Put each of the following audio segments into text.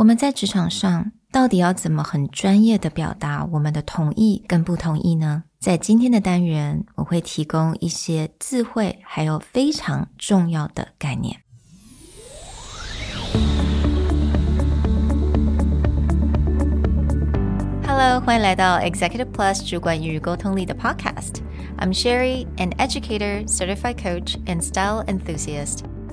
我们在职场上到底要怎么很专业的表达我们的同意跟不同意呢？在今天的单元，我会提供一些智慧，还有非常重要的概念。Hello，欢迎来到 Executive Plus 主管与沟通力的 Podcast。I'm Sherry, an educator, certified coach, and style enthusiast.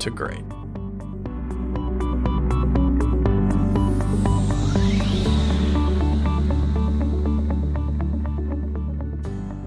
to great.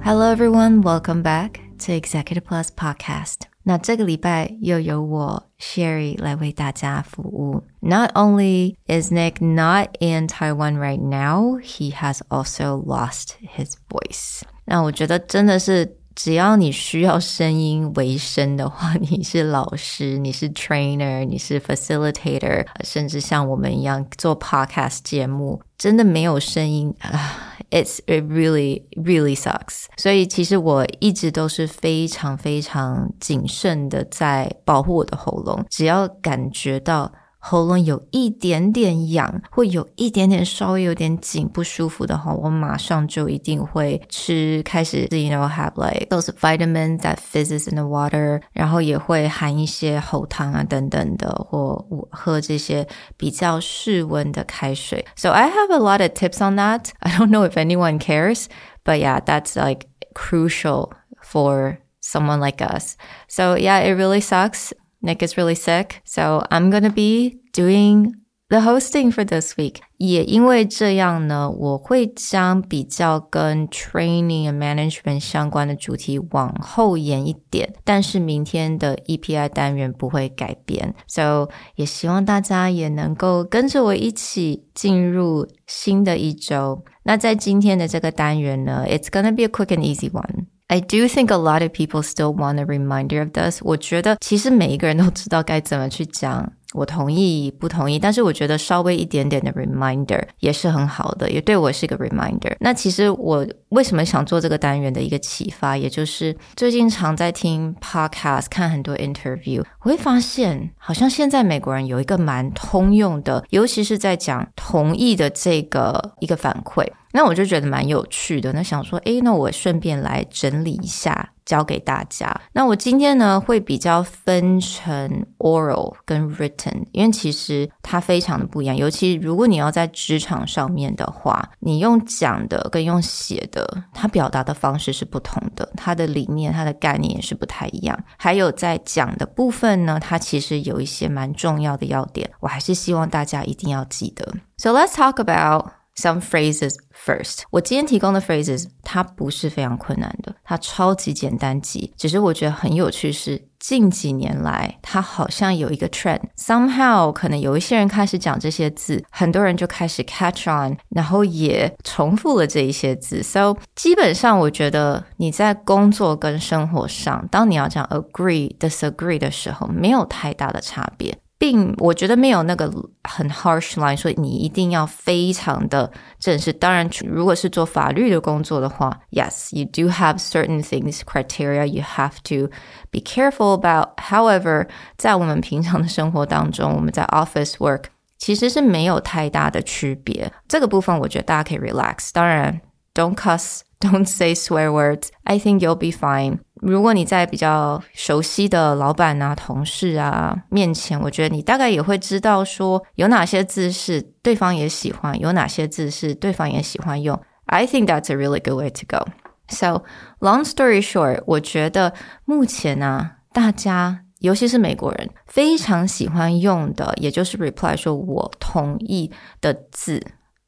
Hello everyone, welcome back to Executive Plus Podcast. 那这个礼拜又由我 Sherry 来为大家服务。Not only is Nick not in Taiwan right now, he has also lost his voice. 那我觉得真的是。 只要你需要声音为生的话，你是老师，你是 trainer，你是 facilitator，甚至像我们一样做 podcast 节目，真的没有声音啊 it's it really really sucks。所以其实我一直都是非常非常谨慎的在保护我的喉咙，只要感觉到。喉咙有一点点痒，会有一点点稍微有点紧不舒服的话，我马上就一定会吃，开始，you know have like those vitamins that fizzes in the water，然后也会含一些喉糖啊等等的，或喝这些比较室温的开水。So I have a lot of tips on that. I don't know if anyone cares, but yeah, that's like crucial for someone like us. So yeah, it really sucks. Nick is really sick, so I'm gonna be doing the hosting for this week. 也因为这样呢，我会将比较跟 training and management 相关的主题往后延一点，但是明天的 EPI 单元不会改变。So 也希望大家也能够跟着我一起进入新的一周。那在今天的这个单元呢，It's gonna be a quick and easy one. I do think a lot of people still want a reminder of this. 我觉得其实每一个人都知道该怎么去讲， 我同意不同意，但是我觉得稍微一点点的 reminder 也是很好的，也对我是一个 reminder。那其实我为什么想做这个单元的一个启发，也就是最近常在听 podcast，看很多 interview，我会发现好像现在美国人有一个蛮通用的，尤其是在讲同意的这个一个反馈。那我就觉得蛮有趣的，那想说，诶，那我顺便来整理一下，教给大家。那我今天呢，会比较分成 oral 跟 written，因为其实它非常的不一样。尤其如果你要在职场上面的话，你用讲的跟用写的，它表达的方式是不同的，它的理念、它的概念也是不太一样。还有在讲的部分呢，它其实有一些蛮重要的要点，我还是希望大家一定要记得。So let's talk about Some phrases first。我今天提供的 phrases，它不是非常困难的，它超级简单记。只是我觉得很有趣是，近几年来，它好像有一个 trend。Somehow，可能有一些人开始讲这些字，很多人就开始 catch on，然后也重复了这一些字。So，基本上我觉得你在工作跟生活上，当你要讲 agree、disagree 的时候，没有太大的差别。并我觉得没有那个很 harsh line，说你一定要非常的正式。当然，如果是做法律的工作的话，yes，you do have certain things criteria you have to be careful about。However，在我们平常的生活当中，我们在 office work 其实是没有太大的区别。这个部分我觉得大家可以 relax。当然，don't cuss，don't say swear words。I think you'll be fine。 如果你在比较熟悉的老板啊、同事啊面前，我觉得你大概也会知道说有哪些字是对方也喜欢，有哪些字是对方也喜欢用。I think that's a really good way to go. So, long story short，我觉得目前呢、啊，大家尤其是美国人非常喜欢用的，也就是 reply 说我同意的字，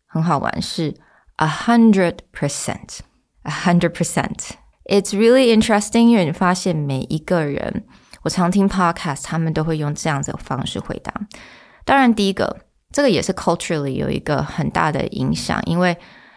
很好玩，是 a hundred percent，a hundred percent。It's really interesting，因为你发现每一个人，我常听 podcast，他们都会用这样子的方式回答。当然，第一个 这个也是 culturally 有一个很大的影响，因为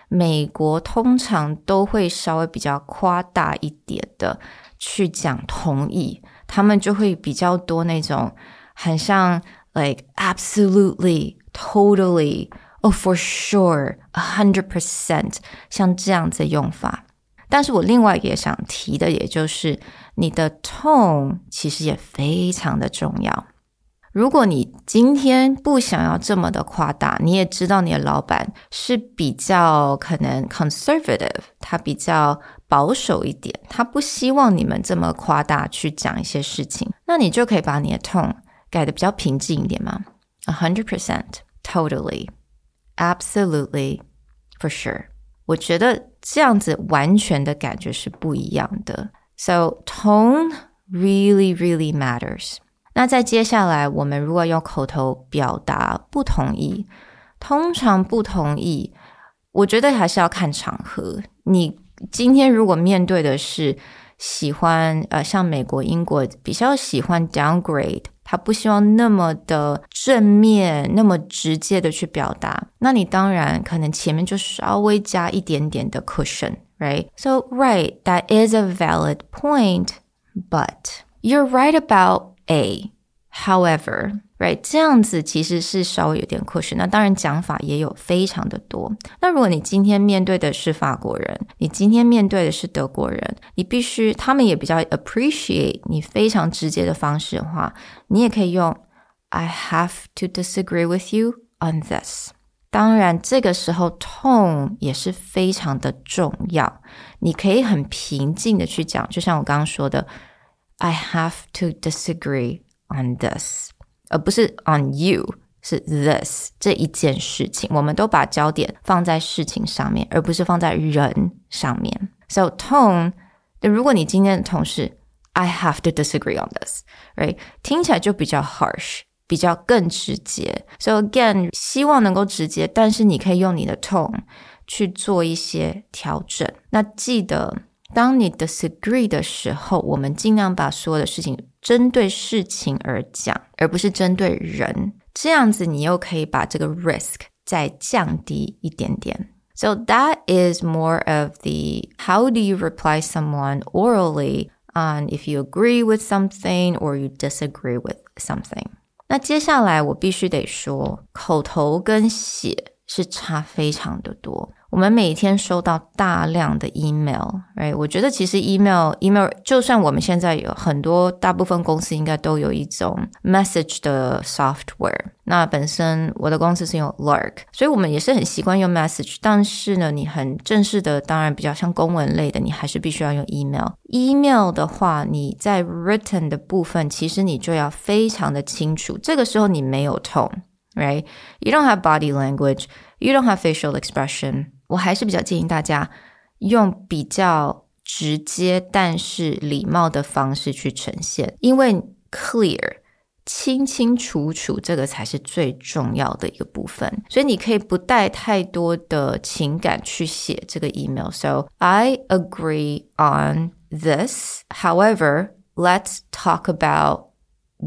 美国通常都会稍微比较夸大一点的去讲同意，他们就会比较多那种很像 like absolutely, totally, oh for sure, a hundred percent，像这样子的用法。 但是我另外也想提的，也就是你的 tone 其实也非常的重要。如果你今天不想要这么的夸大，你也知道你的老板是比较可能 conservative，他比较保守一点，他不希望你们这么夸大去讲一些事情，那你就可以把你的 tone 改的比较平静一点嘛。A hundred percent, totally, absolutely, for sure。我觉得这样子完全的感觉是不一样的。So tone really, really matters. 那在接下来，我们如果用口头表达不同意，通常不同意，我觉得还是要看场合。你今天如果面对的是喜欢，呃，像美国、英国比较喜欢 downgrade。他不希望那么的正面，那么直接的去表达，那你当然可能前面就稍微加一点点的 cushion，right? So, right, that is a valid point, but you're right about A. However, right，这样子其实是稍微有点过时。那当然讲法也有非常的多。那如果你今天面对的是法国人，你今天面对的是德国人，你必须他们也比较 appreciate 你非常直接的方式的话，你也可以用 I have to disagree with you on this。当然这个时候 tone 也是非常的重要。你可以很平静的去讲，就像我刚刚说的，I have to disagree on this。而不是 on you，是 this 这一件事情，我们都把焦点放在事情上面，而不是放在人上面。So tone，如果你今天的同事，I have to disagree on this，right？听起来就比较 harsh，比较更直接。So again，希望能够直接，但是你可以用你的 tone 去做一些调整。那记得。当你 disagree 的时候，我们尽量把所有的事情针对事情而讲，而不是针对人。这样子，你又可以把这个 risk 再降低一点点。So that is more of the how do you reply someone orally on if you agree with something or you disagree with something。那接下来我必须得说，口头跟写是差非常的多。 我们每天收到大量的 email，right？我觉得其实 email，email，就算我们现在有很多，大部分公司应该都有一种 message 的 software。那本身我的公司是用 Lark，所以我们也是很习惯用 message。但是呢，你很正式的，当然比较像公文类的，你还是必须要用 email。email 的话，你在 written 的部分，其实你就要非常的清楚。这个时候你没有 tone，right？You don't have body language，you don't have facial expression。我还是比较建议大家用比较直接但是礼貌的方式去呈现，因为 clear 清清楚楚这个才是最重要的一个部分。所以你可以不带太多的情感去写这个 email。So I agree on this. However, let's talk about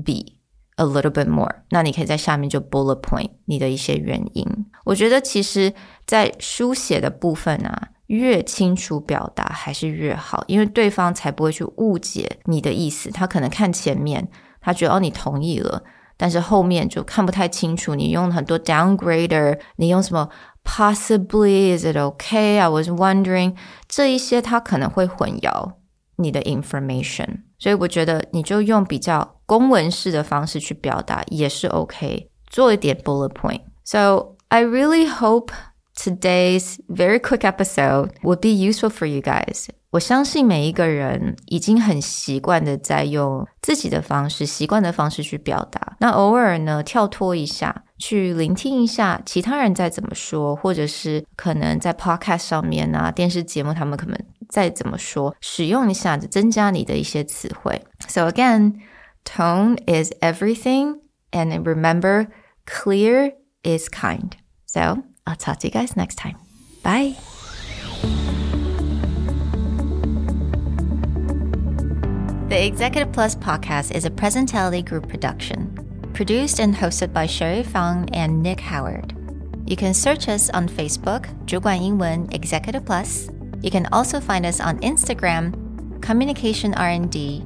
B. A little bit more，那你可以在下面就 bullet point 你的一些原因。我觉得其实，在书写的部分啊，越清楚表达还是越好，因为对方才不会去误解你的意思。他可能看前面，他觉得哦你同意了，但是后面就看不太清楚。你用很多 downgrader，你用什么 possibly is it okay? I was wondering，这一些他可能会混淆你的 information。所以我觉得你就用比较公文式的方式去表达也是 OK，做一点 bullet point。So I really hope today's very quick episode will be useful for you guys。我相信每一个人已经很习惯的在用自己的方式、习惯的方式去表达。那偶尔呢，跳脱一下，去聆听一下其他人在怎么说，或者是可能在 podcast 上面啊、电视节目他们可能。再怎么说，使用一下，增加你的一些词汇。So again, tone is everything, and remember, clear is kind. So I'll talk to you guys next time. Bye. The Executive Plus podcast is a Presentality Group production. produced and hosted by Sherry Fang and Nick Howard. You can search us on Facebook, 主管英文 Executive Plus. You can also find us on Instagram, Communication R&D,